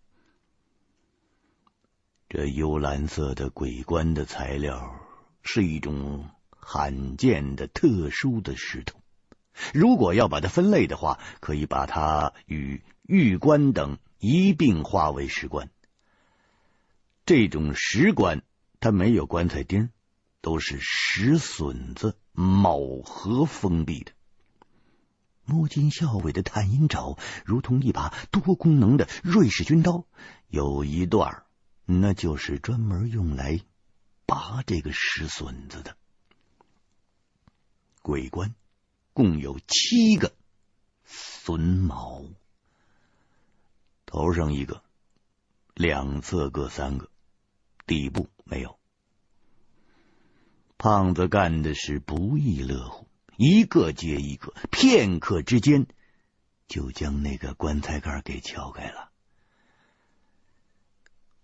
这幽蓝色的鬼棺的材料是一种。罕见的特殊的石头，如果要把它分类的话，可以把它与玉棺等一并划为石棺。这种石棺它没有棺材钉，都是石笋子卯合封闭的。摸金校尉的探阴爪如同一把多功能的瑞士军刀，有一段那就是专门用来拔这个石笋子的。鬼棺共有七个榫卯，头上一个，两侧各三个，底部没有。胖子干的是不亦乐乎，一个接一个，片刻之间就将那个棺材盖给撬开了。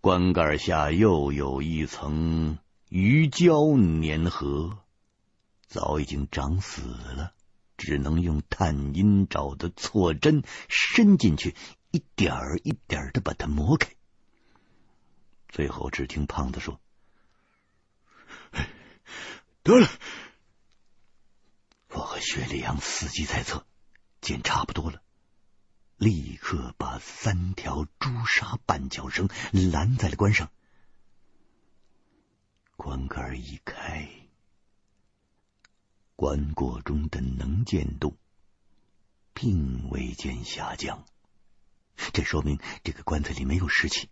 棺盖下又有一层鱼胶粘合。早已经长死了，只能用探阴爪的错针伸进去，一点儿一点儿的把它磨开。最后，只听胖子说：“得了。”我和雪莉杨伺机在侧，见差不多了，立刻把三条朱砂绊脚绳拦在了棺上。棺盖一开。棺椁中的能见度并未见下降，这说明这个棺材里没有尸气。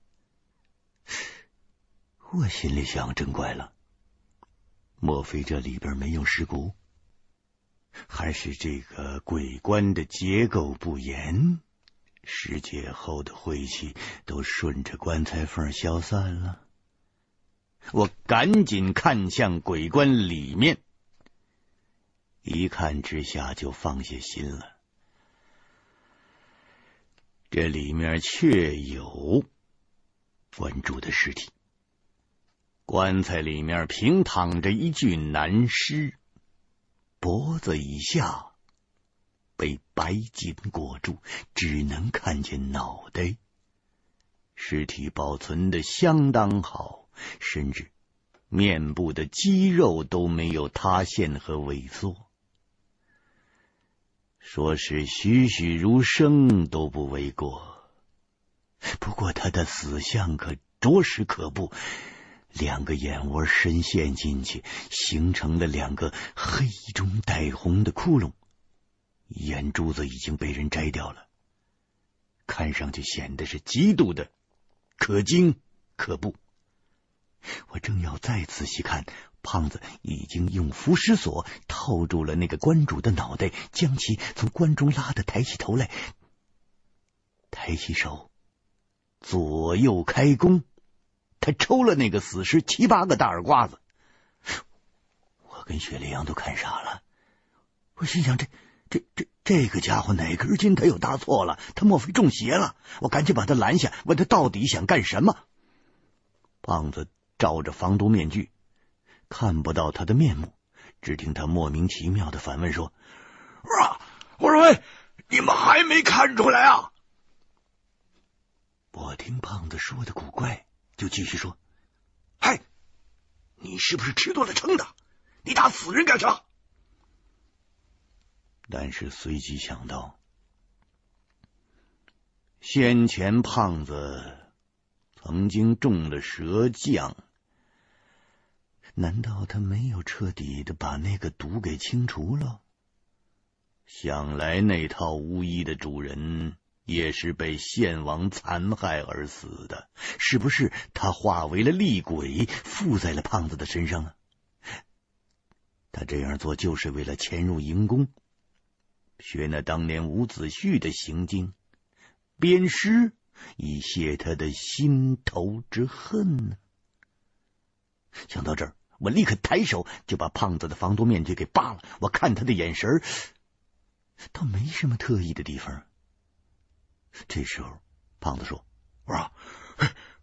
我心里想，真怪了，莫非这里边没有尸骨？还是这个鬼棺的结构不严，尸解后的晦气都顺着棺材缝消散了。我赶紧看向鬼棺里面，一看之下就放下心了。这里面确有关主的尸体，棺材里面平躺着一具男尸，脖子以下被白巾裹住，只能看见脑袋。尸体保存的相当好，甚至面部的肌肉都没有塌陷和萎缩。说是栩栩如生都不为过，不过他的死相可着实可怖，两个眼窝深陷进去，形成了两个黑中带红的窟窿，眼珠子已经被人摘掉了，看上去显得是极度的可惊可怖。我正要再仔细看。胖子已经用浮尸索套住了那个棺主的脑袋，将其从棺中拉的抬起头来，抬起手，左右开弓，他抽了那个死尸七八个大耳刮子。我跟雪莉杨都看傻了，我心想：这、这、这这个家伙哪根筋他又搭错了？他莫非中邪了？我赶紧把他拦下，问他到底想干什么。胖子罩着防毒面具。看不到他的面目，只听他莫名其妙的反问说：“我说，我说，喂，你们还没看出来啊？”我听胖子说的古怪，就继续说：“嗨，你是不是吃多了撑的？你打死人干啥？”但是随即想到，先前胖子曾经中了蛇降。难道他没有彻底的把那个毒给清除了？想来那套巫医的主人也是被献王残害而死的，是不是他化为了厉鬼附在了胖子的身上啊？他这样做就是为了潜入营宫，学那当年伍子胥的行径，鞭尸以泄他的心头之恨呢？想到这儿。我立刻抬手就把胖子的防毒面具给扒了。我看他的眼神，倒没什么特异的地方。这时候，胖子说：“我说，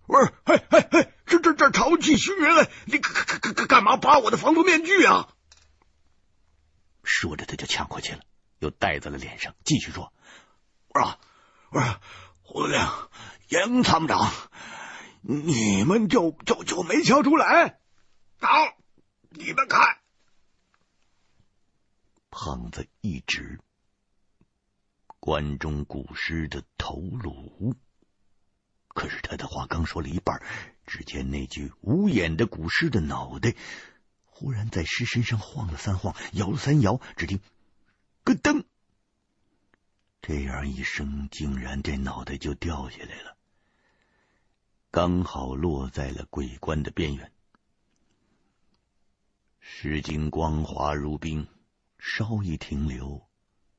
我说，嘿嘿嘿，这这这潮气熏人了，你干干干干嘛扒我的防毒面具啊？”说着，他就抢过去了，又戴在了脸上，继续说：“我说，我说，胡亮、严参谋长，你们就就就没瞧出来？”好，你们看，胖子一指关中古尸的头颅。可是他的话刚说了一半，只见那具无眼的古尸的脑袋忽然在尸身上晃了三晃，摇了三摇，只听咯噔，这样一声，竟然这脑袋就掉下来了，刚好落在了鬼棺的边缘。石经光滑如冰，稍一停留，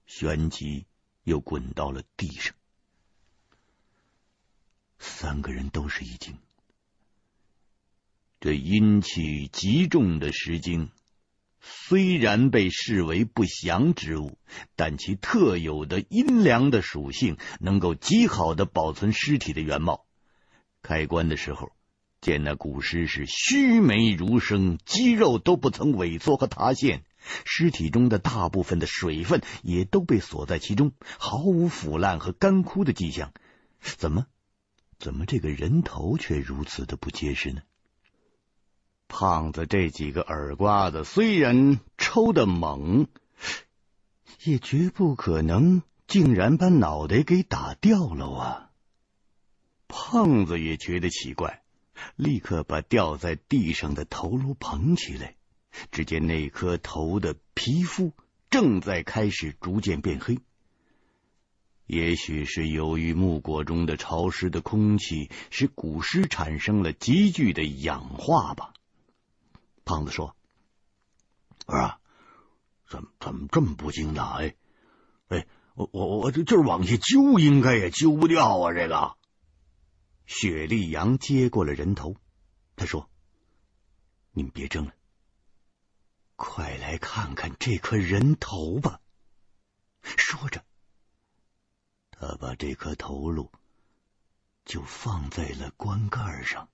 旋即又滚到了地上。三个人都是一惊。这阴气极重的石经，虽然被视为不祥之物，但其特有的阴凉的属性，能够极好的保存尸体的原貌。开棺的时候。见那古尸是须眉如生，肌肉都不曾萎缩和塌陷，尸体中的大部分的水分也都被锁在其中，毫无腐烂和干枯的迹象。怎么，怎么这个人头却如此的不结实呢？胖子这几个耳刮子虽然抽得猛，也绝不可能竟然把脑袋给打掉了啊！胖子也觉得奇怪。立刻把掉在地上的头颅捧起来，只见那颗头的皮肤正在开始逐渐变黑。也许是由于木果中的潮湿的空气使古尸产生了急剧的氧化吧。胖子说：“儿啊，怎么怎么这么不经打？哎哎，我我我这就是往下揪，应该也揪不掉啊！这个。雪莉杨接过了人头，他说：“你们别争了，快来看看这颗人头吧。”说着，他把这颗头颅就放在了棺盖上。